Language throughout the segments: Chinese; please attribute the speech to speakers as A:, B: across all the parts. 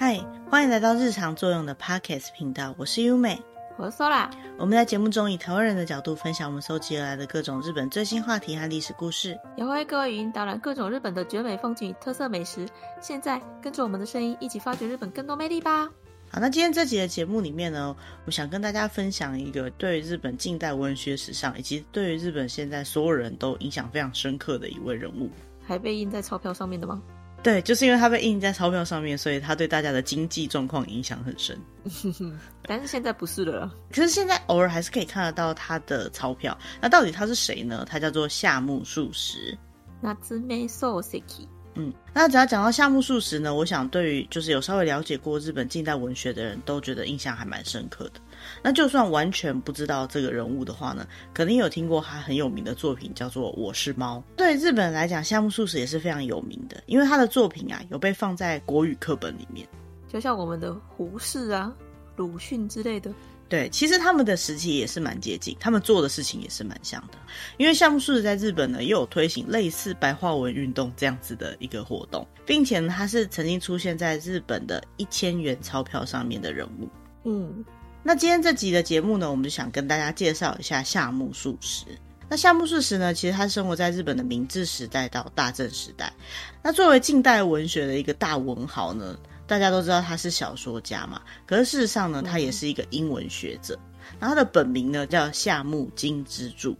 A: 嗨，欢迎来到日常作用的 Podcast 频道，我是优美，
B: 我是 Sola。
A: 我们在节目中以台湾人的角度分享我们搜集而来的各种日本最新话题和历史故事，
B: 也会为各位语音导览各种日本的绝美风景与特色美食。现在跟着我们的声音一起发掘日本更多魅力吧！
A: 好，那今天这集的节目里面呢，我想跟大家分享一个对日本近代文学史上以及对于日本现在所有人都影响非常深刻的一位人物，
B: 还被印在钞票上面的吗？
A: 对，就是因为他被印在钞票上面，所以他对大家的经济状况影响很深。
B: 但是现在不是了，
A: 可是现在偶尔还是可以看得到他的钞票。那到底他是谁呢？他叫做夏目漱石。嗯，那只要讲到夏目漱石呢，我想对于就是有稍微了解过日本近代文学的人都觉得印象还蛮深刻的。那就算完全不知道这个人物的话呢，肯定有听过他很有名的作品叫做《我是猫》。对日本人来讲，夏目漱石也是非常有名的，因为他的作品啊有被放在国语课本里面，
B: 就像我们的胡适啊、鲁迅之类的。
A: 对，其实他们的时期也是蛮接近，他们做的事情也是蛮像的。因为夏目漱石在日本呢，也有推行类似白话文运动这样子的一个活动，并且呢，他是曾经出现在日本的一千元钞票上面的人物。
B: 嗯，
A: 那今天这集的节目呢，我们就想跟大家介绍一下夏目漱石。那夏目漱石呢，其实他生活在日本的明治时代到大正时代。那作为近代文学的一个大文豪呢，大家都知道他是小说家嘛，可是事实上呢，他也是一个英文学者。然后他的本名呢叫夏目金之助，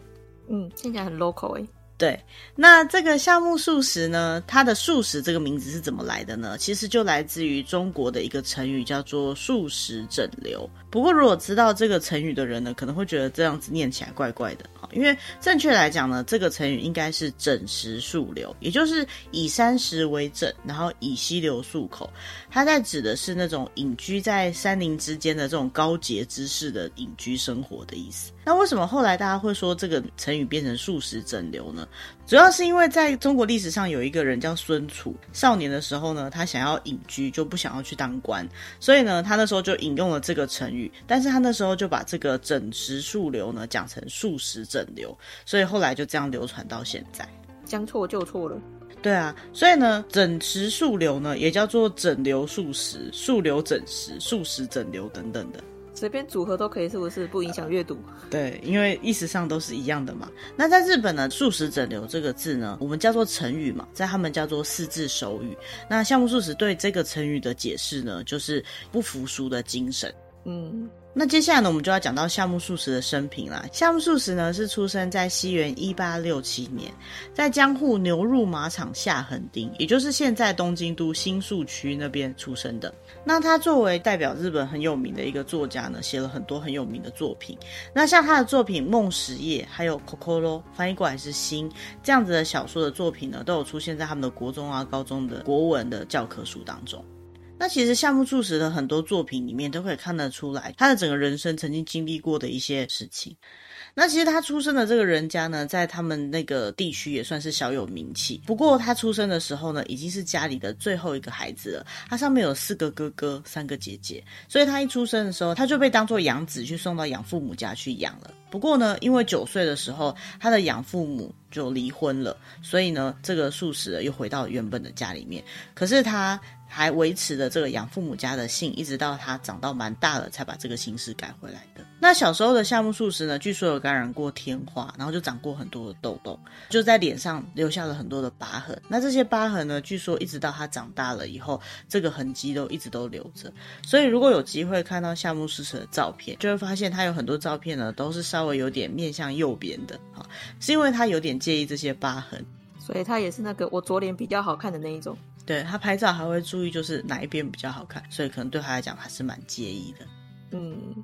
B: 嗯，听起来很 local 哎、
A: 对，那这个夏目漱石呢，他的漱石这个名字是怎么来的呢？其实就来自于中国的一个成语，叫做漱石整流。不过如果知道这个成语的人呢，可能会觉得这样子念起来怪怪的。因为正确来讲呢，这个成语应该是整石漱流，也就是以山石为枕，然后以溪流漱口。它在指的是那种隐居在山林之间的这种高洁之士的隐居生活的意思。那为什么后来大家会说这个成语变成素食整流呢？主要是因为在中国历史上有一个人叫孙楚，少年的时候呢，他想要隐居，就不想要去当官，所以呢，他那时候就引用了这个成语，但是他那时候就把这个整食素流呢讲成素食整流，所以后来就这样流传到现在。
B: 将错就错了。
A: 对啊，所以呢，整食素流呢也叫做整流素食、素流整食、素食整流等等的。
B: 随便组合都可以，是不是不影响阅读？
A: 呃，对，因为意思上都是一样的嘛。那在日本呢，素食整流这个字呢，我们叫做成语嘛，在他们叫做四字手语。那夏目漱石对这个成语的解释呢，就是不服输的精神。
B: 嗯。
A: 那接下来呢，我们就要讲到夏目漱石的生平啦。夏目漱石呢，是出生在西元一八六七年，在江户牛入马场下横町，也就是现在东京都新宿区那边出生的。那他作为代表日本很有名的一个作家呢，写了很多很有名的作品。那像他的作品《梦食夜》还有《Kokoro》，翻译过来是心这样子的小说的作品呢，都有出现在他们的国中啊、高中的国文的教科书当中。那其实夏目漱石的很多作品里面都可以看得出来，他的整个人生曾经经历过的一些事情。那其实他出生的这个人家呢，在他们那个地区也算是小有名气。不过他出生的时候呢，已经是家里的最后一个孩子了。他上面有四个哥哥，三个姐姐，所以他一出生的时候，他就被当做养子去送到养父母家去养了。不过呢，因为九岁的时候，他的养父母就离婚了，所以呢，这个素食又回到原本的家里面。可是他。还维持着这个养父母家的姓，一直到他长到蛮大了，才把这个姓氏改回来的。那小时候的夏目漱石呢，据说有感染过天花，然后就长过很多的痘痘，就在脸上留下了很多的疤痕。那这些疤痕呢，据说一直到他长大了以后，这个痕迹都一直都留着。所以如果有机会看到夏目漱石的照片，就会发现他有很多照片呢，都是稍微有点面向右边的，啊，是因为他有点介意这些疤痕。
B: 所以他也是那个我左脸比较好看的那一种。
A: 对，他拍照还会注意，就是哪一边比较好看，所以可能对他来讲还是蛮介意的。
B: 嗯。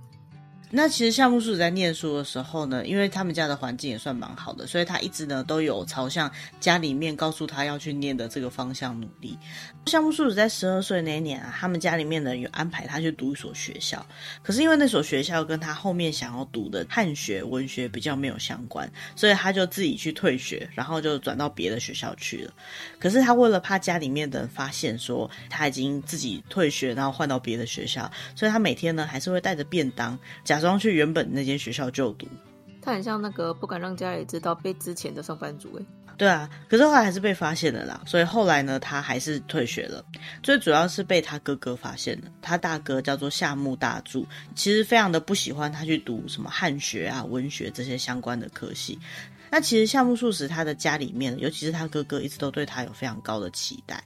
A: 那其实夏目漱石在念书的时候呢，因为他们家的环境也算蛮好的，所以他一直呢都有朝向家里面告诉他要去念的这个方向努力。夏目漱石在十二岁那一年啊，他们家里面呢有安排他去读一所学校，可是因为那所学校跟他后面想要读的汉学文学比较没有相关，所以他就自己去退学，然后就转到别的学校去了。可是他为了怕家里面的人发现说他已经自己退学，然后换到别的学校，所以他每天呢还是会带着便当假装去原本那间学校就读，
B: 他很像那个不敢让家里知道被之前的上班族哎。
A: 对啊，可是后来还是被发现了啦，所以后来呢，他还是退学了。最主要是被他哥哥发现了，他大哥叫做夏目大柱，其实非常的不喜欢他去读什么汉学啊、文学这些相关的科系。那其实夏目漱石他的家里面，尤其是他哥哥，一直都对他有非常高的期待。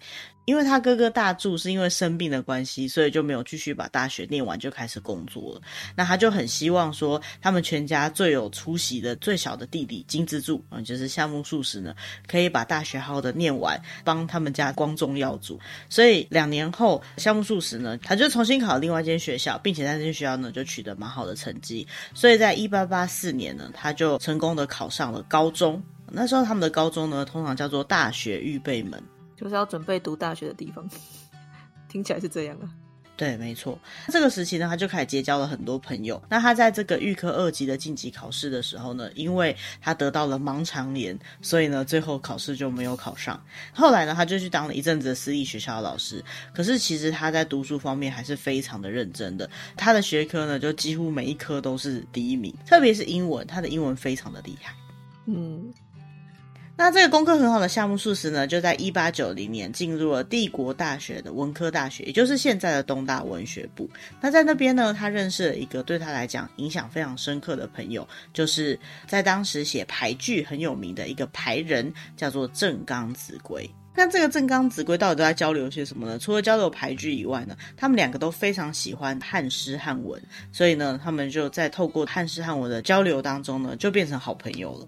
A: 因为他哥哥大助是因为生病的关系，所以就没有继续把大学念完就开始工作了。那他就很希望说，他们全家最有出息的最小的弟弟金之助，嗯，就是夏目漱石呢，可以把大学好的念完，帮他们家光宗耀祖。所以两年后，夏目漱石呢，他就重新考另外一间学校，并且在这间学校呢就取得蛮好的成绩。所以在一八八四年呢，他就成功的考上了高中。那时候他们的高中呢，通常叫做大学预备门。
B: 就是要准备读大学的地方，听起来是这样啊。
A: 对，没错。这个时期呢，他就开始结交了很多朋友。那他在这个预科二级的晋级考试的时候呢，因为他得到了盲肠炎，所以呢，最后考试就没有考上。后来呢，他就去当了一阵子的私立学校的老师。可是其实他在读书方面还是非常的认真的。他的学科呢，就几乎每一科都是第一名，特别是英文，他的英文非常的厉害。嗯。那这个功课很好的夏目漱石呢，就在一八九零年进入了帝国大学的文科大学，也就是现在的东大文学部。那在那边呢，他认识了一个对他来讲影响非常深刻的朋友，就是在当时写俳句很有名的一个俳人，叫做正冈子规。那这个正冈子规到底都在交流些什么呢？除了交流俳句以外呢，他们两个都非常喜欢汉诗汉文，所以呢，他们就在透过汉诗汉文的交流当中呢，就变成好朋友了。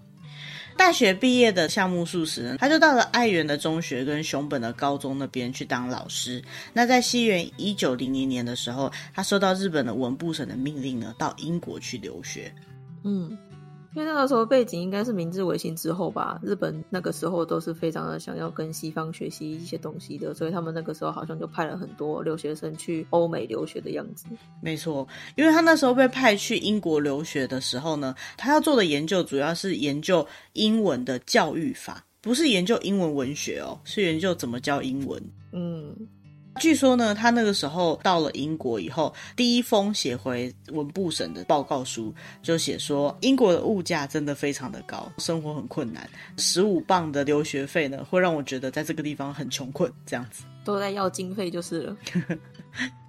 A: 大学毕业的项目漱石呢，他就到了爱媛的中学跟熊本的高中那边去当老师。那在西元一九零零年的时候，他收到日本的文部省的命令呢，到英国去留学。嗯。
B: 因为那个时候背景应该是明治维新之后吧，日本那个时候都是非常的想要跟西方学习一些东西的，所以他们那个时候好像就派了很多留学生去欧美留学的样子。
A: 没错，因为他那时候被派去英国留学的时候呢，他要做的研究主要是研究英文的教育法，不是研究英文文学哦，是研究怎么教英文。嗯。据说呢，他那个时候到了英国以后，第一封写回文部省的报告书就写说，英国的物价真的非常的高，生活很困难。十五镑的留学费呢，会让我觉得在这个地方很穷困，这样子
B: 都在要经费就是了。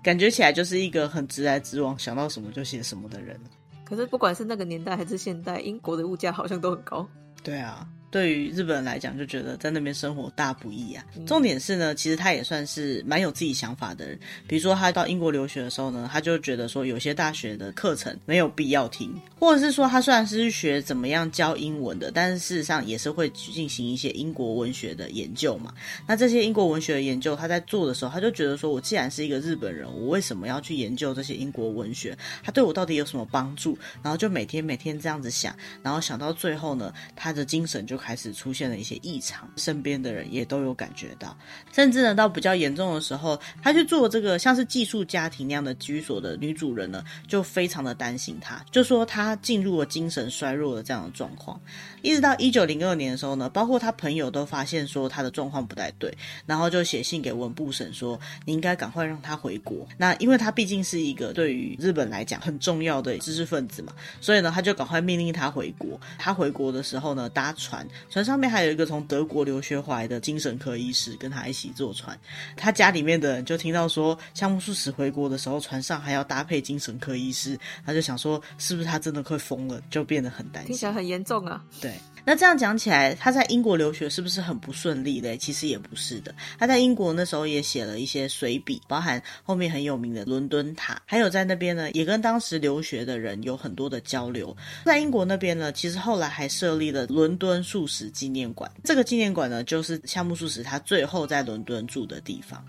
A: 感觉起来就是一个很直来直往，想到什么就写什么的人。
B: 可是不管是那个年代还是现代，英国的物价好像都很高。
A: 对啊。对于日本人来讲，就觉得在那边生活大不易啊。重点是呢，其实他也算是蛮有自己想法的人。比如说，他到英国留学的时候呢，他就觉得说，有些大学的课程没有必要听，或者是说，他虽然是学怎么样教英文的，但是事实上也是会进行一些英国文学的研究嘛。那这些英国文学的研究，他在做的时候，他就觉得说，我既然是一个日本人，我为什么要去研究这些英国文学？他对我到底有什么帮助？然后就每天每天这样子想，然后想到最后呢，他的精神就开始出现了一些异常，身边的人也都有感觉到，甚至呢，到比较严重的时候，他去做这个像是寄宿家庭那样的居所的女主人呢，就非常的担心他，就说他进入了精神衰弱的这样的状况。一直到一九零二年的时候呢，包括他朋友都发现说他的状况不太对，然后就写信给文部省说，你应该赶快让他回国。那因为他毕竟是一个对于日本来讲很重要的知识分子嘛，所以呢，他就赶快命令他回国。他回国的时候呢，搭船，船上。面还有一个从德国留学回来的精神科医师跟他一起坐船，他家里面的人就听到说夏目漱石回国的时候，船上还要搭配精神科医师，他就想说是不是他真的快疯了，就变得很担心，
B: 听起来很严重啊。
A: 对。那这样讲起来，他在英国留学是不是很不顺利嘞？其实也不是的。他在英国那时候也写了一些随笔，包含后面很有名的伦敦塔，还有在那边呢，也跟当时留学的人有很多的交流。在英国那边呢，其实后来还设立了伦敦漱石纪念馆。这个纪念馆呢，就是夏目漱石他最后在伦敦住的地方。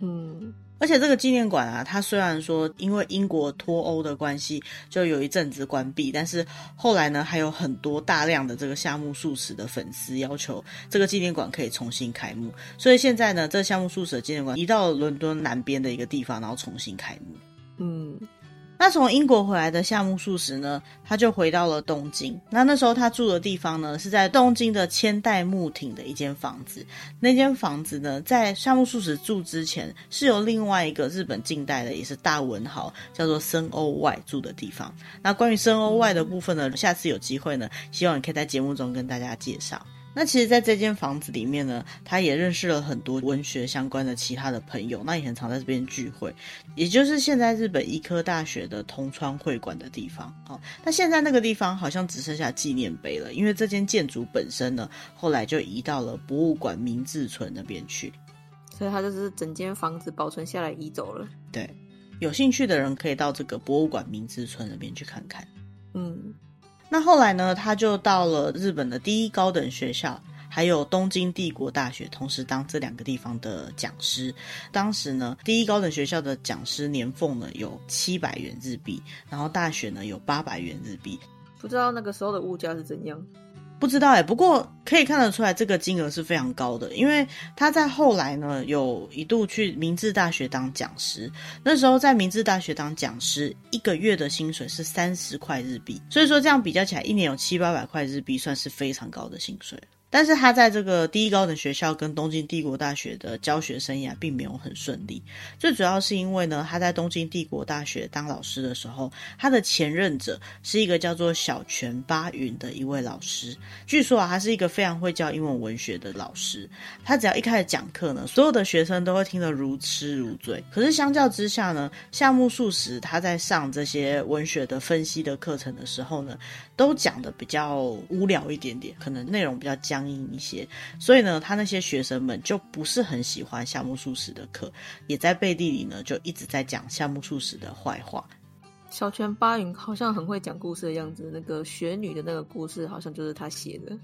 A: 嗯。而且这个纪念馆啊，它虽然说因为英国脱欧的关系，就有一阵子关闭，但是后来呢，还有很多大量的这个夏目漱石的粉丝要求这个纪念馆可以重新开幕，所以现在呢，这个夏目漱石的纪念馆移到伦敦南边的一个地方，然后重新开幕。嗯。那从英国回来的夏目漱石呢，他就回到了东京。那那时候他住的地方呢，是在东京的千代木町的一间房子。那间房子呢，在夏目漱石住之前，是由另外一个日本近代的也是大文豪，叫做森鸥外住的地方。那关于森鸥外的部分呢，下次有机会呢，希望你可以在节目中跟大家介绍。那其实，在这间房子里面呢，他也认识了很多文学相关的其他的朋友，那也很常在这边聚会，也就是现在日本医科大学的通川会馆的地方。哦，那现在那个地方好像只剩下纪念碑了，因为这间建筑本身呢，后来就移到了博物馆明治村那边去，
B: 所以它就是整间房子保存下来移走了。
A: 对，有兴趣的人可以到这个博物馆明治村那边去看看。
B: 嗯。
A: 那后来呢，他就到了日本的第一高等学校，还有东京帝国大学，同时当这两个地方的讲师。当时呢，第一高等学校的讲师年俸呢有七百元日币，然后大学呢有八百元日币。
B: 不知道那个时候的物价是怎样？
A: 不知道哎，不过可以看得出来，这个金额是非常高的，因为他在后来呢，有一度去明治大学当讲师。那时候在明治大学当讲师，一个月的薪水是三十块日币，所以说这样比较起来，一年有七八百块日币，算是非常高的薪水。但是他在这个第一高等学校跟东京帝国大学的教学生涯并没有很顺利，最主要是因为呢，他在东京帝国大学当老师的时候，他的前任者是一个叫做小泉八云的一位老师。据说啊，他是一个非常会教英文文学的老师，他只要一开始讲课呢，所有的学生都会听得如痴如醉。可是相较之下呢，夏目漱石他在上这些文学的分析的课程的时候呢，都讲的比较无聊一点点，可能内容比较僵。一些，所以呢，他那些学生们就不是很喜欢夏目漱石的课，也在背地里呢就一直在讲夏目漱石的坏话。
B: 小泉八云好像很会讲故事的样子，那个雪女的那个故事好像就是他写的。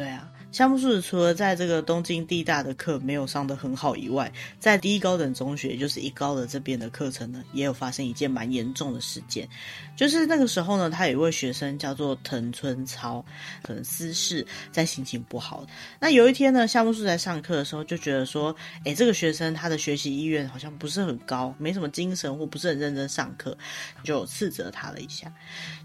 A: 对啊，夏目漱石除了在这个东京地大的课没有上得很好以外，在第一高等中学，也就是一高的这边的课程呢，也有发生一件蛮严重的事件，就是那个时候呢，他有一位学生叫做藤村操，可能私事在心情不好。那有一天呢，夏目漱在上课的时候就觉得说，诶，这个学生他的学习意愿好像不是很高，没什么精神或不是很认真上课，就斥责他了一下。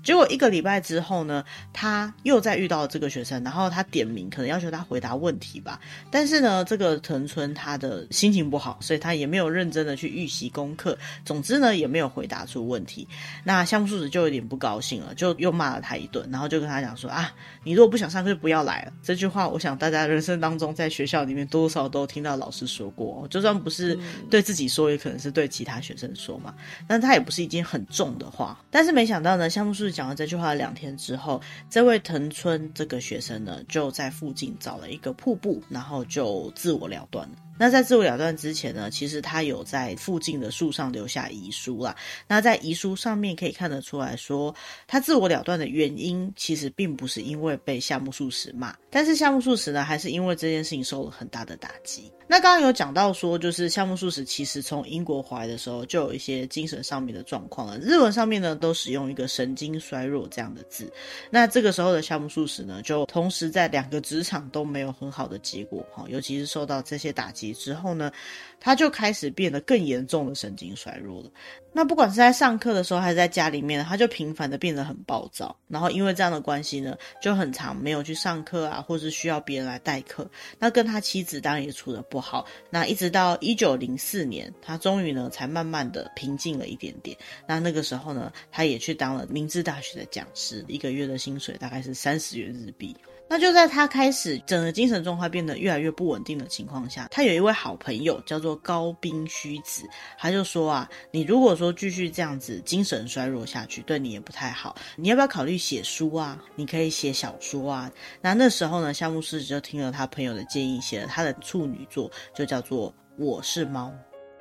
A: 结果一个礼拜之后呢，他又再遇到了这个学生，然后他。点名可能要求他回答问题吧，但是呢，这个藤村他的心情不好，所以他也没有认真的去预习功课。总之呢，也没有回答出问题。那项目漱石就有点不高兴了，就又骂了他一顿，然后就跟他讲说啊，你如果不想上课就不要来了。这句话，我想大家人生当中在学校里面多多少少都听到老师说过，就算不是对自己说，也可能是对其他学生说嘛。但他也不是一件很重的话。但是没想到呢，项目漱石讲了这句话两天之后，这位藤村这个学生呢就。就在附近找了一个瀑布，然后就自我了断了。那在自我了断之前呢，其实他有在附近的树上留下遗书啦。那在遗书上面可以看得出来说，他自我了断的原因其实并不是因为被夏目漱石骂，但是夏目漱石呢，还是因为这件事情受了很大的打击。那刚刚有讲到说，就是夏目漱石其实从英国回来的时候就有一些精神上面的状况了。日文上面呢都使用一个神经衰弱这样的字。那这个时候的夏目漱石呢，就同时在两个职场都没有很好的结果哈，尤其是受到这些打击。之后呢，他就开始变得更严重的神经衰弱了。那不管是在上课的时候，还是在家里面，他就频繁的变得很暴躁。然后因为这样的关系呢，就很常没有去上课啊，或是需要别人来代课。那跟他妻子当然也处得不好。那一直到一九零四年，他终于呢才慢慢的平静了一点点。那那个时候呢，他也去当了明治大学的讲师，一个月的薪水大概是三十元日币。那就在他开始整个精神状态变得越来越不稳定的情况下，他有一位好朋友叫做高滨虚子，他就说啊，你如果说继续这样子精神衰弱下去，对你也不太好，你要不要考虑写书啊？你可以写小说啊。那那时候呢，夏目漱石就听了他朋友的建议，写了他的处女作，就叫做《我是猫》。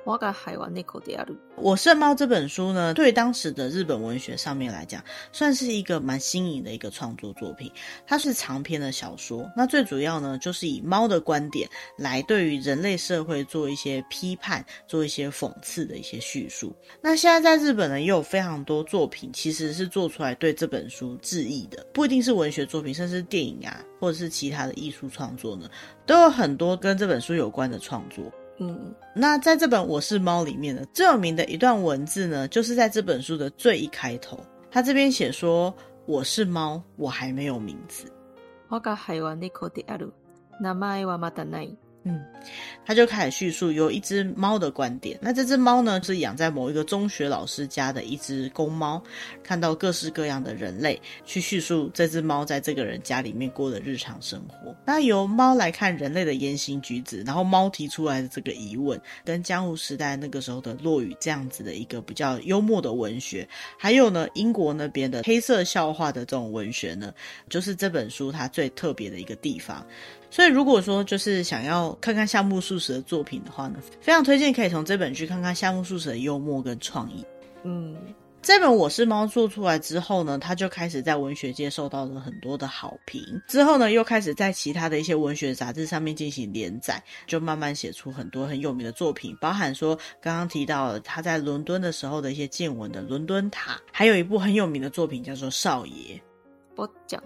B: 我が辈は猫である。
A: 我是猫这本书呢，对当时的日本文学上面来讲，算是一个蛮新颖的一个创作作品。它是长篇的小说，那最主要呢，就是以猫的观点来对于人类社会做一些批判，做一些讽刺的一些叙述。那现在在日本呢，也有非常多作品，其实是做出来对这本书致意的，不一定是文学作品，甚至电影啊，或者是其他的艺术创作呢，都有很多跟这本书有关的创作。
B: 嗯，
A: 那在这本《我是猫》里面呢，最有名的一段文字呢，就是在这本书的最一开头，他这边写说：“我是猫，我还没有名字。”嗯，他就开始叙述有一只猫的观点。那这只猫呢，是养在某一个中学老师家的一只公猫。看到各式各样的人类，去叙述这只猫在这个人家里面过的日常生活。那由猫来看人类的言行举止，然后猫提出来的这个疑问，跟江户时代那个时候的落语这样子的一个比较幽默的文学，还有呢，英国那边的黑色笑话的这种文学呢，就是这本书它最特别的一个地方。所以，如果说就是想要看看夏目漱石的作品的话呢，非常推荐可以从这本去看看夏目漱石的幽默跟创意。
B: 嗯，
A: 这本《我是猫》做出来之后呢，他就开始在文学界受到了很多的好评。之后呢，又开始在其他的一些文学杂志上面进行连载，就慢慢写出很多很有名的作品，包含说刚刚提到了他在伦敦的时候的一些见闻的《伦敦塔》，还有一部很有名的作品叫做《少爷》。
B: 我讲。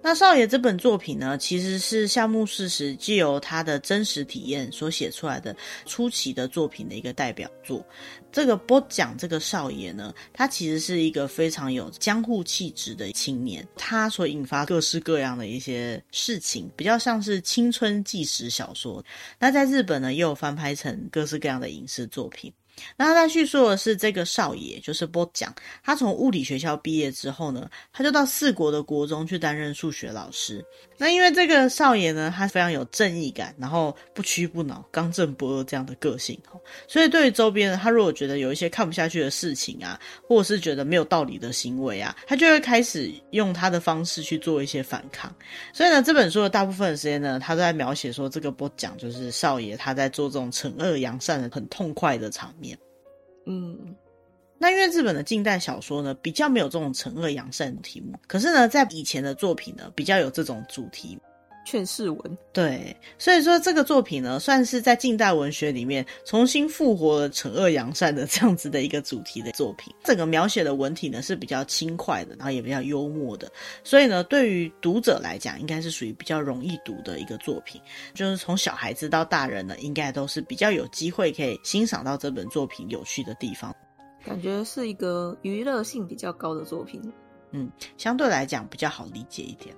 A: 那少爷这本作品呢，其实是夏目漱石借由他的真实体验所写出来的初期的作品的一个代表作。这个播讲这个少爷呢，他其实是一个非常有江户气质的青年，他所引发各式各样的一些事情，比较像是青春纪实小说。那在日本呢，又翻拍成各式各样的影视作品。那他在叙述的是这个少爷，就是波讲。他从物理学校毕业之后呢，他就到四国的国中去担任数学老师。那因为这个少爷呢，他非常有正义感，然后不屈不挠、刚正不阿这样的个性，所以对于周边呢，他如果觉得有一些看不下去的事情啊，或者是觉得没有道理的行为啊，他就会开始用他的方式去做一些反抗。所以呢，这本书的大部分时间呢，他都在描写说这个波讲就是少爷他在做这种惩恶扬善的很痛快的场面。
B: 嗯，
A: 那因为日本的近代小说呢，比较没有这种惩恶扬善的题目，可是呢，在以前的作品呢，比较有这种主题。
B: 劝世文，
A: 对，所以说这个作品呢，算是在近代文学里面重新复活了惩恶扬善的 这样子的一个主题的作品。整个描写的文体呢是比较轻快的，然后也比较幽默的，所以呢，对于读者来讲，应该是属于比较容易读的一个作品。就是从小孩子到大人呢，应该都是比较有机会可以欣赏到这本作品有趣的地方。
B: 感觉是一个娱乐性比较高的作品，
A: 嗯，相对来讲比较好理解一点。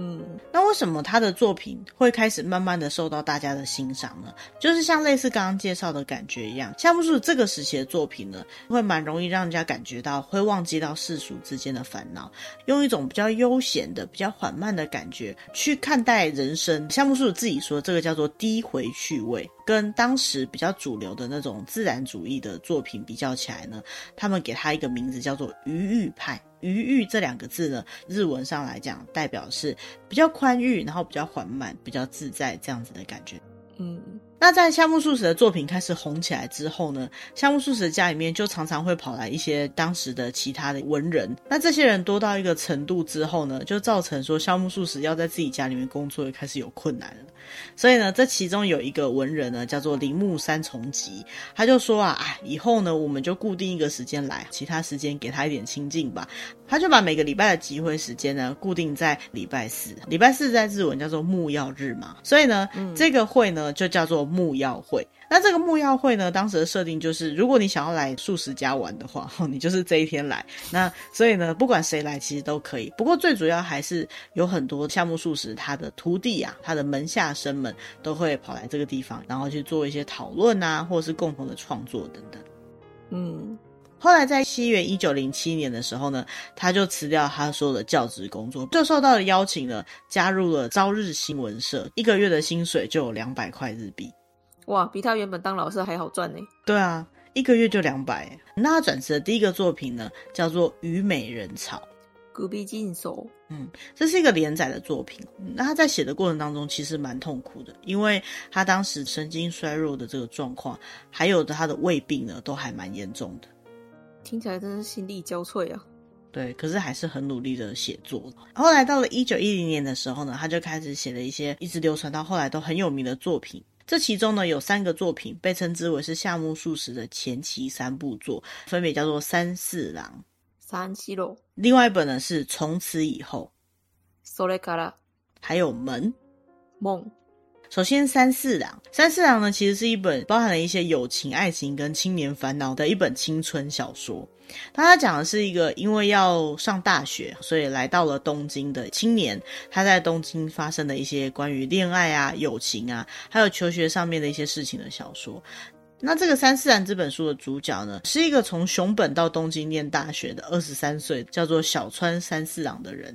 B: 嗯，
A: 那为什么他的作品会开始慢慢的受到大家的欣赏呢？就是像类似刚刚介绍的感觉一样，夏目漱这个时期的作品呢，会蛮容易让人家感觉到会忘记到世俗之间的烦恼，用一种比较悠闲的、比较缓慢的感觉去看待人生。夏目漱自己说，这个叫做低回趣味，跟当时比较主流的那种自然主义的作品比较起来呢，他们给他一个名字叫做余裕派。余裕这两个字呢，日文上来讲，代表是比较宽裕，然后比较缓慢、比较自在这样子的感觉。
B: 嗯，
A: 那在夏目漱石的作品开始红起来之后呢，夏目漱石的家里面就常常会跑来一些当时的其他的文人。那这些人多到一个程度之后呢，就造成说夏目漱石要在自己家里面工作也开始有困难了。所以呢，这其中有一个文人呢，叫做铃木三重吉，他就说啊，哎，以后呢，我们就固定一个时间来，其他时间给他一点清静吧。他就把每个礼拜的集会时间呢，固定在礼拜四。礼拜四在日文叫做木曜日嘛，所以呢，嗯、这个会呢就叫做木曜会。那这个木曜会呢，当时的设定就是，如果你想要来素食家玩的话，你就是这一天来。那所以呢，不管谁来，其实都可以。不过最主要还是有很多夏目漱石他的徒弟啊，他的门下生们都会跑来这个地方，然后去做一些讨论啊，或者是共同的创作等等。
B: 嗯，
A: 后来在西元一九零七年的时候呢，他就辞掉他所有的教职工作，就受到了邀请呢，加入了朝日新闻社，一个月的薪水就有两百块日币。
B: 哇，比他原本当老师还好赚呢。
A: 对啊，一个月就两百。那他转职的第一个作品呢，叫做《虞美人草》。
B: 古比金手，
A: 嗯，这是一个连载的作品。那他在写的过程当中，其实蛮痛苦的，因为他当时神经衰弱的这个状况，还有他的胃病呢，都还蛮严重的。
B: 听起来真是心力交瘁啊。
A: 对，可是还是很努力的写作。后来到了一九一零年的时候呢，他就开始写了一些一直流传到后来都很有名的作品。这其中呢，有三个作品被称之为是夏目漱石的前期三部作，分别叫做《三四郎》、
B: 三四郎，
A: 另外一本呢是《从此以后》，
B: それから，
A: 还有《门》。
B: 梦。
A: 首先，三四郎，三四郎呢，其实是一本包含了一些友情、爱情跟青年烦恼的一本青春小说。那他讲的是一个因为要上大学，所以来到了东京的青年，他在东京发生的一些关于恋爱啊、友情啊，还有求学上面的一些事情的小说。那这个三四郎这本书的主角呢，是一个从熊本到东京念大学的二十三岁，叫做小川三四郎的人。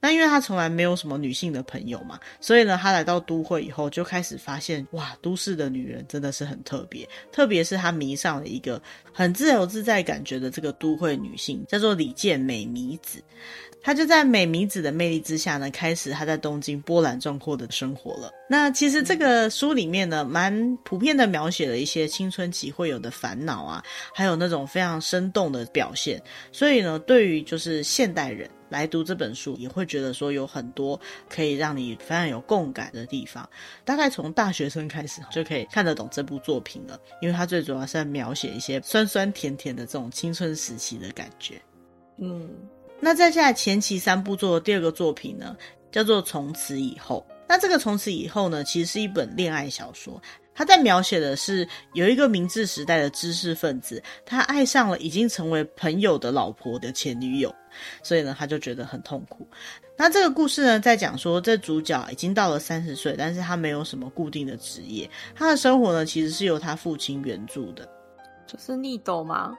A: 那因为他从来没有什么女性的朋友嘛，所以呢，他来到都会以后就开始发现，哇，都市的女人真的是很特别，特别是他迷上了一个很自由自在感觉的这个都会女性，叫做李健美弥子。他就在美弥子的魅力之下呢，开始他在东京波澜壮阔的生活了。那其实这个书里面呢，蛮普遍的描写了一些青春期会有的烦恼啊，还有那种非常生动的表现。所以呢，对于就是现代人来读这本书，也会觉得说有很多可以让你非常有共感的地方。大概从大学生开始就可以看得懂这部作品了，因为它最主要是在描写一些酸酸甜甜的这种青春时期的感觉。嗯。那再下来前期三部作的第二个作品呢，叫做《从此以后》。那这个《从此以后》呢，其实是一本恋爱小说。他在描写的是有一个明治时代的知识分子，他爱上了已经成为朋友的老婆的前女友，所以呢，他就觉得很痛苦。那这个故事呢，在讲说这主角已经到了三十岁，但是他没有什么固定的职业，他的生活呢，其实是由他父亲援助的。
B: 就是逆斗吗？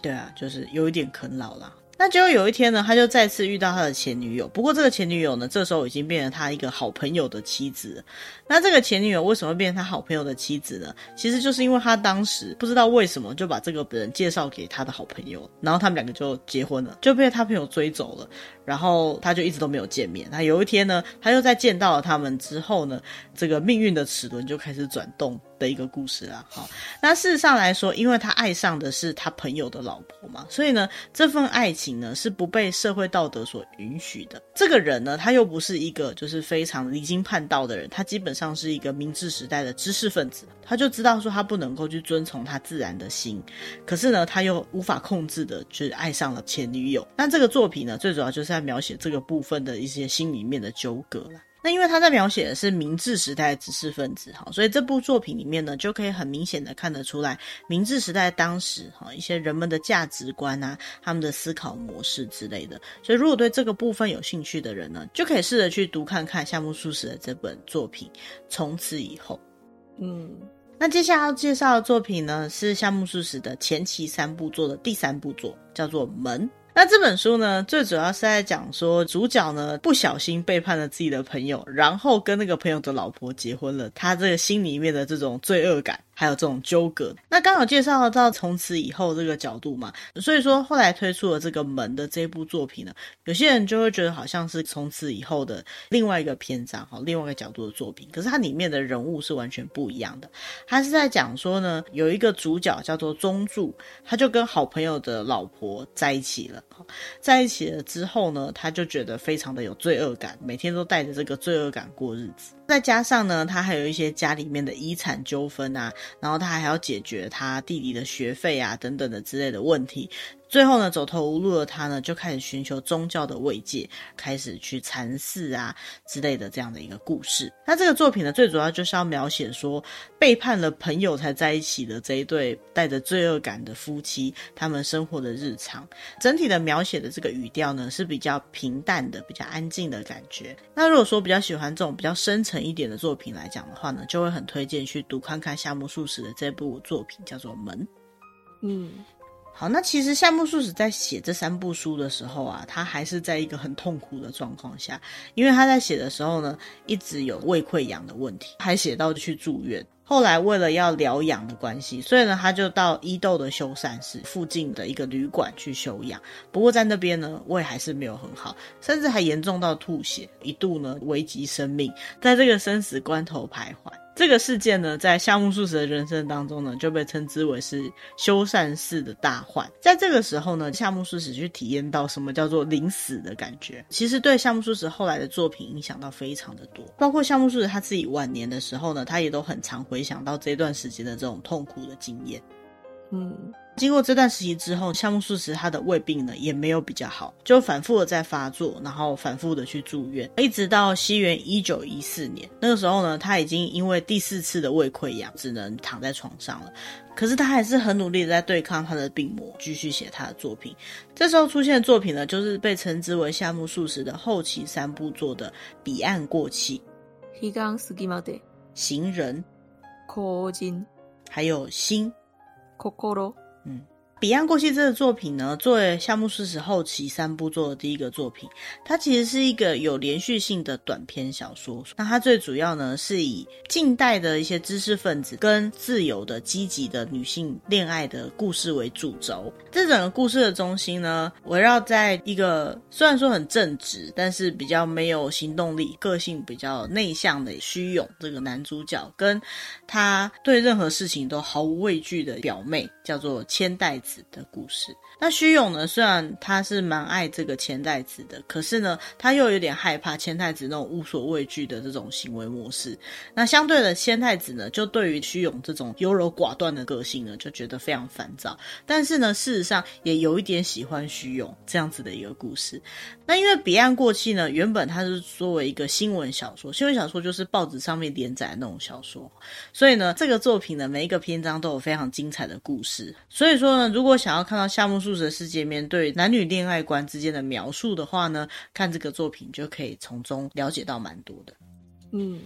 A: 对啊，就是有一点啃老啦。那结果有一天呢，他就再次遇到他的前女友。不过这个前女友呢，这时候已经变成他一个好朋友的妻子。那这个前女友为什么变成他好朋友的妻子呢？其实就是因为他当时不知道为什么就把这个人介绍给他的好朋友，然后他们两个就结婚了，就被他朋友追走了。然后他就一直都没有见面。那有一天呢，他又在见到了他们之后呢，这个命运的齿轮就开始转动。的一个故事啊，好，那事实上来说，因为他爱上的是他朋友的老婆嘛，所以呢，这份爱情呢是不被社会道德所允许的。这个人呢，他又不是一个就是非常离经叛道的人，他基本上是一个明治时代的知识分子，他就知道说他不能够去遵从他自然的心，可是呢，他又无法控制的，就爱上了前女友。那这个作品呢，最主要就是在描写这个部分的一些心里面的纠葛了。那因为他在描写的是明治时代的知识分子哈，所以这部作品里面呢，就可以很明显的看得出来，明治时代当时哈一些人们的价值观啊，他们的思考模式之类的。所以如果对这个部分有兴趣的人呢，就可以试着去读看看夏目漱石的这本作品。从此以后，嗯，那接下来要介绍的作品呢，是夏目漱石的前期三部作的第三部作，叫做《门》。那这本书呢，最主要是在讲说主角呢不小心背叛了自己的朋友，然后跟那个朋友的老婆结婚了，他这个心里面的这种罪恶感。还有这种纠葛，那刚好介绍到从此以后这个角度嘛，所以说后来推出了这个门的这部作品呢，有些人就会觉得好像是从此以后的另外一个篇章哈，另外一个角度的作品，可是它里面的人物是完全不一样的。他是在讲说呢，有一个主角叫做宗助，他就跟好朋友的老婆在一起了，在一起了之后呢，他就觉得非常的有罪恶感，每天都带着这个罪恶感过日子。再加上呢，他还有一些家里面的遗产纠纷啊，然后他还要解决他弟弟的学费啊等等的之类的问题。最后呢，走投无路的他呢，就开始寻求宗教的慰藉，开始去禅寺啊之类的这样的一个故事。那这个作品呢，最主要就是要描写说，背叛了朋友才在一起的这一对带着罪恶感的夫妻，他们生活的日常。整体的描写的这个语调呢，是比较平淡的，比较安静的感觉。那如果说比较喜欢这种比较深沉一点的作品来讲的话呢，就会很推荐去读看看夏目漱石的这部作品，叫做《门》。嗯。好，那其实夏目漱石在写这三部书的时候啊，他还是在一个很痛苦的状况下，因为他在写的时候呢，一直有胃溃疡的问题，还写到去住院。后来为了要疗养的关系，所以呢，他就到伊豆的修善寺附近的一个旅馆去休养。不过在那边呢，胃还是没有很好，甚至还严重到吐血，一度呢危及生命，在这个生死关头徘徊。这个事件呢，在夏目漱石的人生当中呢，就被称之为是修善式的大患。在这个时候呢，夏目漱石去体验到什么叫做临死的感觉。其实对夏目漱石后来的作品影响到非常的多，包括夏目漱石他自己晚年的时候呢，他也都很常回想到这段时间的这种痛苦的经验。嗯。经过这段时期之后，夏目漱石他的胃病呢也没有比较好，就反复的在发作，然后反复的去住院，一直到西元一九一四年，那个时候呢，他已经因为第四次的胃溃疡，只能躺在床上了。可是他还是很努力的在对抗他的病魔，继续写他的作品。这时候出现的作品呢，就是被称之为夏目漱石的后期三部作的《彼岸过气》、《行人》、《还有心》。彼岸过气这个作品呢，作为夏目漱石后期三部作的第一个作品，它其实是一个有连续性的短篇小说。那它最主要呢，是以近代的一些知识分子跟自由的、积极的女性恋爱的故事为主轴。这整个故事的中心呢，围绕在一个虽然说很正直，但是比较没有行动力、个性比较内向的虚勇这个男主角，跟他对任何事情都毫无畏惧的表妹，叫做千代子。的故事。那虚勇呢？虽然他是蛮爱这个千代子的，可是呢，他又有点害怕千代子那种无所畏惧的这种行为模式。那相对的，千代子呢，就对于虚勇这种优柔寡断的个性呢，就觉得非常烦躁。但是呢，事实上也有一点喜欢虚勇这样子的一个故事。那因为彼岸过气呢，原本它是作为一个新闻小说，新闻小说就是报纸上面连载的那种小说，所以呢，这个作品呢，每一个篇章都有非常精彩的故事。所以说呢，如果想要看到夏目漱石的世界面对男女恋爱观之间的描述的话呢，看这个作品就可以从中了解到蛮多的。嗯，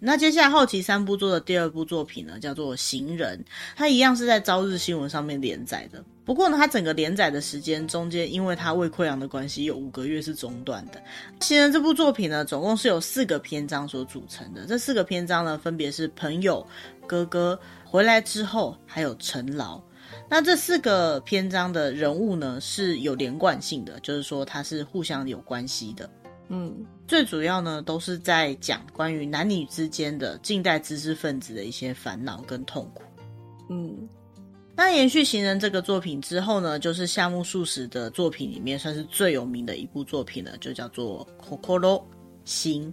A: 那接下来好奇三部作的第二部作品呢，叫做《行人》，它一样是在朝日新闻上面连载的。不过呢，它整个连载的时间中间，因为它胃溃疡的关系，有五个月是中断的。《行人》这部作品呢，总共是由四个篇章所组成的。这四个篇章呢，分别是朋友、哥哥、回来之后，还有陈劳。那这四个篇章的人物呢，是有连贯性的，就是说它是互相有关系的。嗯，最主要呢都是在讲关于男女之间的近代知识分子的一些烦恼跟痛苦。嗯，那延续《行人》这个作品之后呢，就是夏目漱石的作品里面算是最有名的一部作品了，就叫做《Kokoro 心》。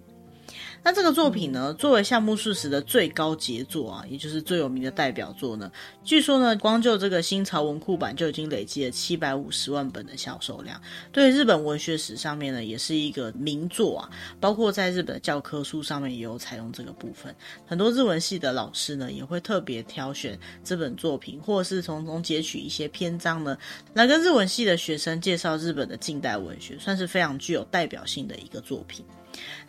A: 那这个作品呢，作为夏目漱石的最高杰作啊，也就是最有名的代表作呢，据说呢，光就这个新潮文库版就已经累积了七百五十万本的销售量，对日本文学史上面呢，也是一个名作啊。包括在日本的教科书上面也有采用这个部分，很多日文系的老师呢，也会特别挑选这本作品，或者是从中截取一些篇章呢，来跟日文系的学生介绍日本的近代文学，算是非常具有代表性的一个作品。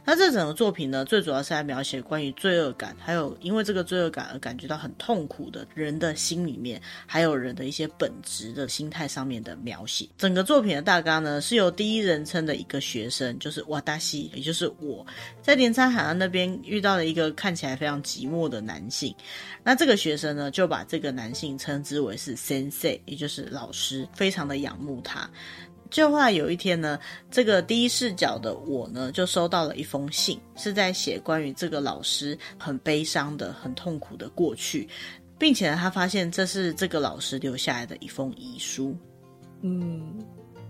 A: 那这整个作品呢，最主要是来描写关于罪恶感，还有因为这个罪恶感而感觉到很痛苦的人的心里面，还有人的一些本质的心态上面的描写。整个作品的大纲呢，是由第一人称的一个学生，就是瓦达西，也就是我，在镰仓海岸那边遇到了一个看起来非常寂寞的男性。那这个学生呢，就把这个男性称之为是 sensei，也就是老师，非常的仰慕他。就后来有一天呢，这个第一视角的我呢，就收到了一封信，是在写关于这个老师很悲伤的、很痛苦的过去，并且呢，他发现这是这个老师留下来的一封遗书。嗯，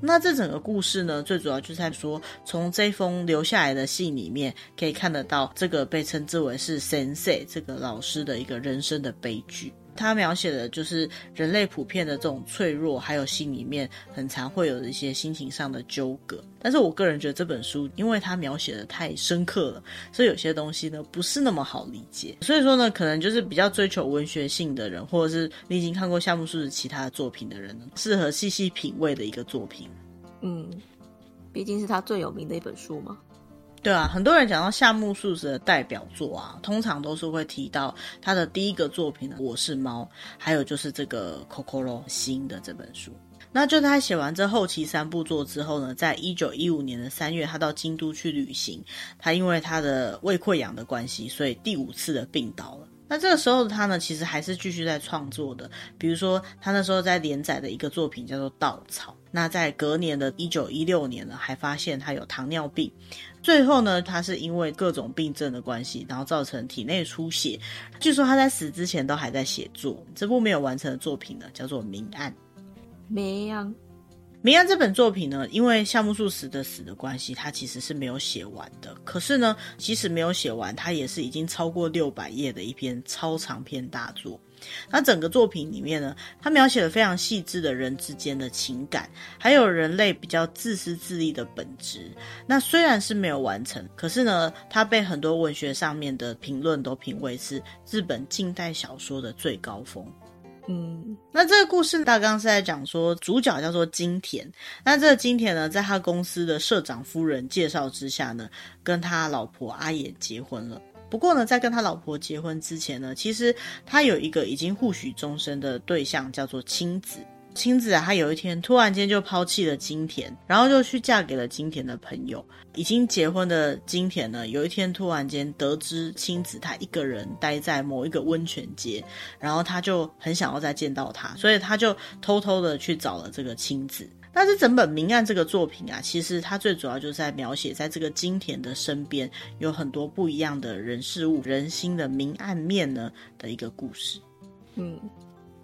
A: 那这整个故事呢，最主要就是在说，从这封留下来的信里面，可以看得到这个被称之为是 Sensei 这个老师的一个人生的悲剧。他描写的就是人类普遍的这种脆弱，还有心里面很常会有一些心情上的纠葛。但是我个人觉得这本书，因为他描写的太深刻了，所以有些东西呢不是那么好理解。所以说呢，可能就是比较追求文学性的人，或者是你已经看过夏目漱石其他作品的人呢，适合细细品味的一个作品。嗯，毕竟是他最有名的一本书嘛。对啊，很多人讲到夏目漱石的代表作啊，通常都是会提到他的第一个作品《我是猫》，还有就是这个《Kokoro 心》的这本书。那就他写完这后期三部作之后呢，在一九一五年的三月，他到京都去旅行。他因为他的胃溃疡的关系，所以第五次的病倒了。那这个时候他呢，其实还是继续在创作的。比如说，他那时候在连载的一个作品叫做《稻草》。那在隔年的一九一六年呢，还发现他有糖尿病。最后呢，他是因为各种病症的关系，然后造成体内出血。据说他在死之前都还在写作。这部没有完成的作品呢，叫做《明暗》。明暗，明暗这本作品呢，因为夏目漱石的死的关系，他其实是没有写完的。可是呢，即使没有写完，他也是已经超过六百页的一篇超长篇大作。那整个作品里面呢，他描写了非常细致的人之间的情感，还有人类比较自私自利的本质。那虽然是没有完成，可是呢，他被很多文学上面的评论都评为是日本近代小说的最高峰。
B: 嗯，
A: 那这个故事大纲是在讲说，主角叫做金田。那这个金田呢，在他公司的社长夫人介绍之下呢，跟他老婆阿野结婚了。不过呢，在跟他老婆结婚之前呢，其实他有一个已经互许终身的对象，叫做青子。青子啊，他有一天突然间就抛弃了金田，然后就去嫁给了金田的朋友。已经结婚的金田呢，有一天突然间得知青子他一个人待在某一个温泉街，然后他就很想要再见到他，所以他就偷偷的去找了这个青子。但是整本《明暗》这个作品啊，其实它最主要就是在描写，在这个金田的身边有很多不一样的人事物、人心的明暗面呢的一个故事。
B: 嗯。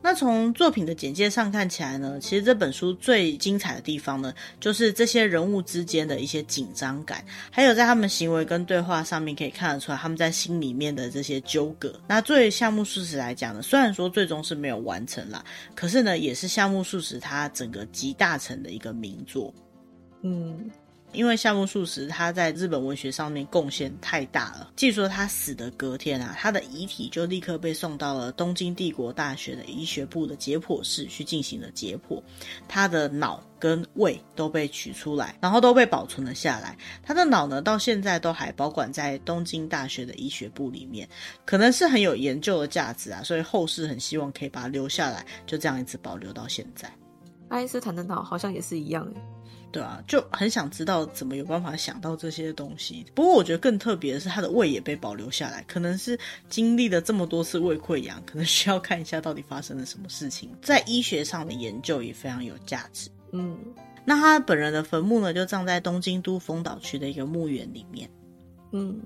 A: 那从作品的简介上看起来呢，其实这本书最精彩的地方呢，就是这些人物之间的一些紧张感，还有在他们行为跟对话上面可以看得出来他们在心里面的这些纠葛。那作为夏目漱石来讲呢，虽然说最终是没有完成啦，可是呢，也是夏目漱石他整个集大成的一个名作。
B: 嗯。
A: 因为夏目漱石他在日本文学上面贡献太大了，据说他死的隔天啊，他的遗体就立刻被送到了东京帝国大学的医学部的解剖室去进行了解剖，他的脑跟胃都被取出来，然后都被保存了下来。他的脑呢，到现在都还保管在东京大学的医学部里面，可能是很有研究的价值啊，所以后世很希望可以把它留下来，就这样一直保留到现在。
B: 爱因斯坦的脑好像也是一样。
A: 对啊，就很想知道怎么有办法想到这些东西。不过我觉得更特别的是，他的胃也被保留下来，可能是经历了这么多次胃溃疡，可能需要看一下到底发生了什么事情。在医学上的研究也非常有价值。
B: 嗯，
A: 那他本人的坟墓呢，就葬在东京都丰岛区的一个墓园里面。
B: 嗯。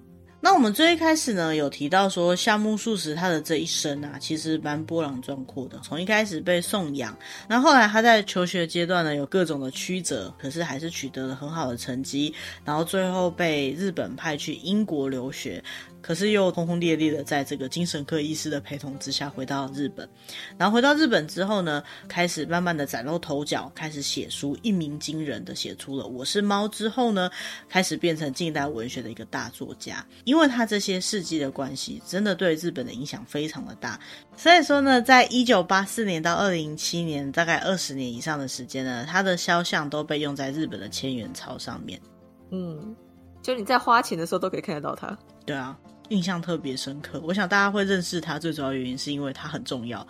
A: 那我们最一开始呢，有提到说夏目漱石他的这一生啊，其实蛮波澜壮阔的。从一开始被送养，那后来他在求学阶段呢，有各种的曲折，可是还是取得了很好的成绩，然后最后被日本派去英国留学。可是又轰轰烈烈的在这个精神科医师的陪同之下回到日本，然后回到日本之后呢，开始慢慢的崭露头角，开始写书，一鸣惊人的写出了《我是猫》之后呢，开始变成近代文学的一个大作家。因为他这些事迹的关系，真的对日本的影响非常的大。所以说呢，在一九八四年到二零零七年，大概二十年以上的时间呢，他的肖像都被用在日本的千元钞上面。
B: 嗯，就你在花钱的时候都可以看得到他。
A: 对啊。印象特别深刻，我想大家会认识他，最主要原因是因为他很重要。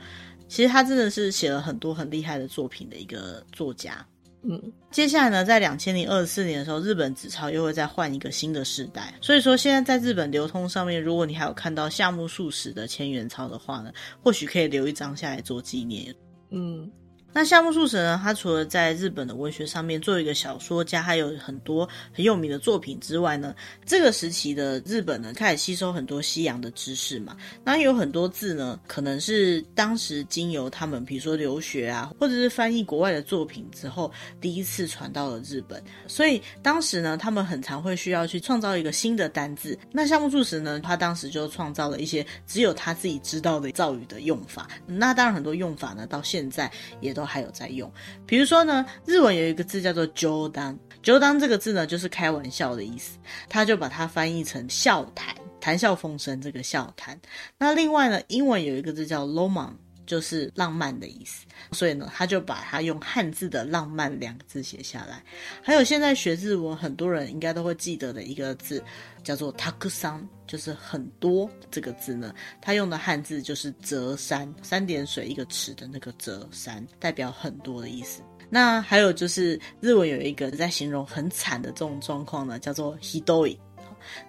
A: 其实他真的是写了很多很厉害的作品的一个作家。
B: 嗯，
A: 接下来呢，在两千零二十四年的时候，日本纸钞又会再换一个新的世代。所以说，现在在日本流通上面，如果你还有看到夏目漱石的千元钞的话呢，或许可以留一张下来做纪念。
B: 嗯。
A: 那夏目漱石呢，他除了在日本的文学上面做一个小说家，还有很多很有名的作品之外呢，这个时期的日本呢，开始吸收很多西洋的知识嘛。那有很多字呢，可能是当时经由他们，比如说留学啊，或者是翻译国外的作品之后，第一次传到了日本。所以当时呢，他们很常会需要去创造一个新的单字。那夏目漱石呢，他当时就创造了一些只有他自己知道的造语的用法。那当然很多用法呢，到现在也都。都还有在用，比如说呢，日文有一个字叫做“ “jodan”，“jodan” ”这个字呢，就是开玩笑的意思，他就把它翻译成笑谈，谈笑风生这个笑谈。那另外呢，英文有一个字叫 “loman” 就是浪漫的意思，所以呢，他就把它用汉字的“浪漫”两个字写下来。还有现在学日文，很多人应该都会记得的一个字。叫做たくさん，就是很多这个字呢，它用的汉字就是泽山，三点水一个池的那个泽山，代表很多的意思。那还有就是日文有一个在形容很惨的这种状况呢，叫做ひどい。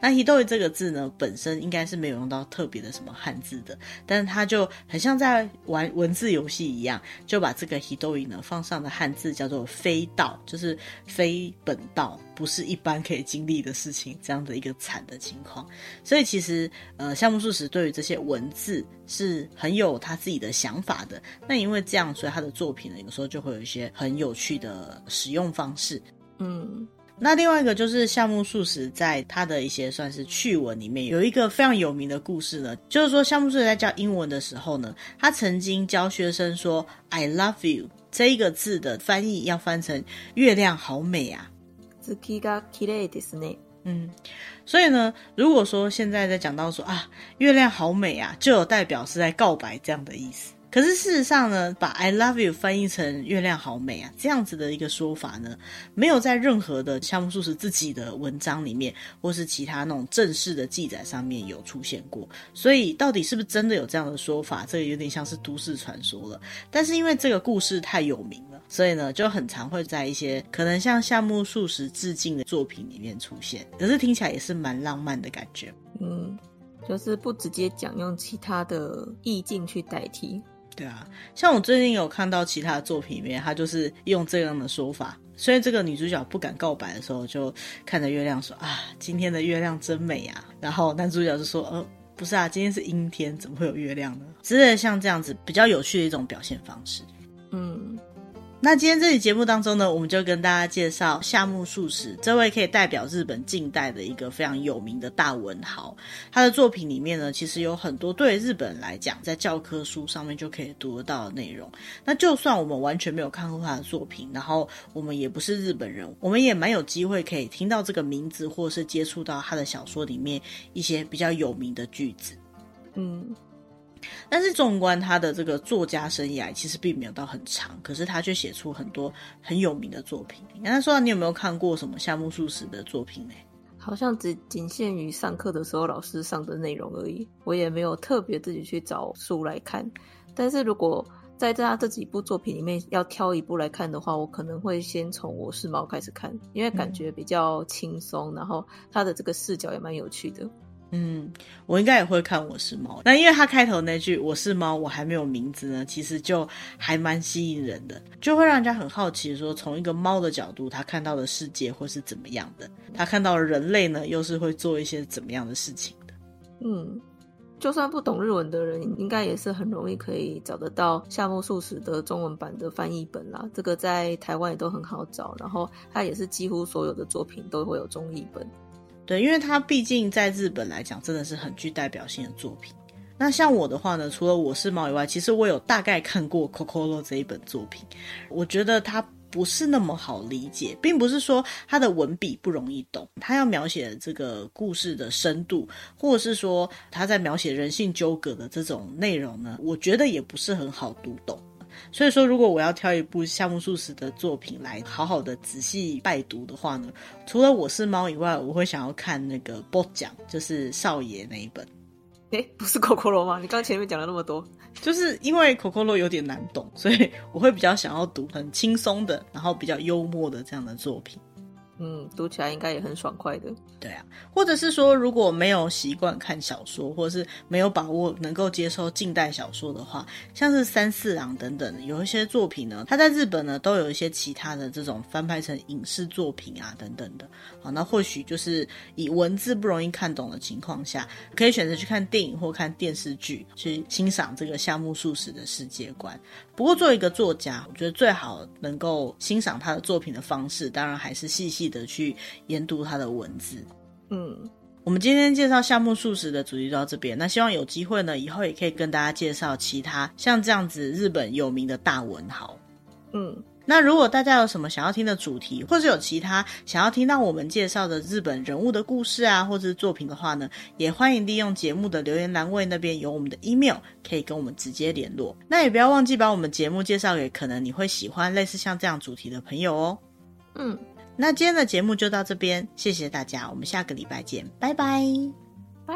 A: 那 hidoi 这个字呢，本身应该是没有用到特别的什么汉字的，但是它就很像在玩文字游戏一样，就把这个 hidoi 呢放上的汉字叫做非道，就是非本道，不是一般可以经历的事情，这样的一个惨的情况。所以其实呃，夏目漱石对于这些文字是很有他自己的想法的。那因为这样，所以他的作品呢，有时候就会有一些很有趣的使用方式。
B: 嗯。
A: 那另外一个就是夏目漱石在他的一些算是趣闻里面有一个非常有名的故事呢，就是说夏目漱石在教英文的时候呢，他曾经教学生说 “I love you” 这一个字的翻译要翻成“月亮好美啊”。嗯，所以呢，如果说现在在讲到说啊，月亮好美啊，就有代表是在告白这样的意思。可是事实上呢，把 I love you 翻译成月亮好美啊，这样子的一个说法呢，没有在任何的夏目漱石自己的文章里面，或是其他那种正式的记载上面有出现过。所以到底是不是真的有这样的说法，这个有点像是都市传说了。但是因为这个故事太有名了，所以呢，就很常会在一些可能向夏目漱石致敬的作品里面出现。可是听起来也是蛮浪漫的感觉。
B: 嗯，就是不直接讲，用其他的意境去代替。
A: 对啊，像我最近有看到其他作品里面，他就是用这样的说法。所以这个女主角不敢告白的时候，就看着月亮说：“啊，今天的月亮真美啊。”然后男主角就说：“呃，不是啊，今天是阴天，怎么会有月亮呢？”之类的像这样子比较有趣的一种表现方式。嗯。那今天这期节目当中呢，我们就跟大家介绍夏目漱石这位可以代表日本近代的一个非常有名的大文豪。他的作品里面呢，其实有很多对日本人来讲，在教科书上面就可以读得到的内容。那就算我们完全没有看过他的作品，然后我们也不是日本人，我们也蛮有机会可以听到这个名字，或是接触到他的小说里面一些比较有名的句子。嗯。但是纵观他的这个作家生涯，其实并没有到很长，可是他却写出很多很有名的作品。刚才说，你有没有看过什么夏目漱石的作品呢？
B: 好像只仅限于上课的时候老师上的内容而已，我也没有特别自己去找书来看。但是如果在他这几部作品里面要挑一部来看的话，我可能会先从《我是猫》开始看，因为感觉比较轻松，然后他的这个视角也蛮有趣的。
A: 嗯，我应该也会看《我是猫》，那因为他开头那句“我是猫，我还没有名字呢”，其实就还蛮吸引人的，就会让人家很好奇，说从一个猫的角度，他看到的世界会是怎么样的？他看到人类呢，又是会做一些怎么样的事情的？
B: 嗯，就算不懂日文的人，应该也是很容易可以找得到夏目漱石的中文版的翻译本啦。这个在台湾也都很好找，然后他也是几乎所有的作品都会有中译本。
A: 对，因为他毕竟在日本来讲，真的是很具代表性的作品。那像我的话呢，除了我是猫以外，其实我有大概看过《Kokoro》这一本作品。我觉得它不是那么好理解，并不是说它的文笔不容易懂，它要描写这个故事的深度，或者是说他在描写人性纠葛的这种内容呢，我觉得也不是很好读懂。所以说，如果我要挑一部夏目漱石的作品来好好的仔细拜读的话呢，除了我是猫以外，我会想要看那个《波奖》，就是少爷那一本。
B: 诶，不是 Kokoro 吗？你刚前面讲了那么多，
A: 就是因为 Kokoro 有点难懂，所以我会比较想要读很轻松的，然后比较幽默的这样的作品。
B: 嗯，读起来应该也很爽快的。
A: 对啊，或者是说，如果没有习惯看小说，或者是没有把握能够接受近代小说的话，像是三四郎等等，有一些作品呢，它在日本呢都有一些其他的这种翻拍成影视作品啊等等的。好，那或许就是以文字不容易看懂的情况下，可以选择去看电影或看电视剧，去欣赏这个夏目漱石的世界观。不过，作为一个作家，我觉得最好能够欣赏他的作品的方式，当然还是细细的去研读他的文字。嗯，我们今天介绍夏目漱石的主题就到这边。那希望有机会呢，以后也可以跟大家介绍其他像这样子日本有名的大文豪。嗯。那如果大家有什么想要听的主题，或是有其他想要听到我们介绍的日本人物的故事啊，或者是作品的话呢，也欢迎利用节目的留言栏位那边有我们的 email，可以跟我们直接联络。那也不要忘记把我们节目介绍给可能你会喜欢类似像这样主题的朋友哦。嗯，那今天的节目就到这边，谢谢大家，我们下个礼拜见，拜拜，
B: 拜。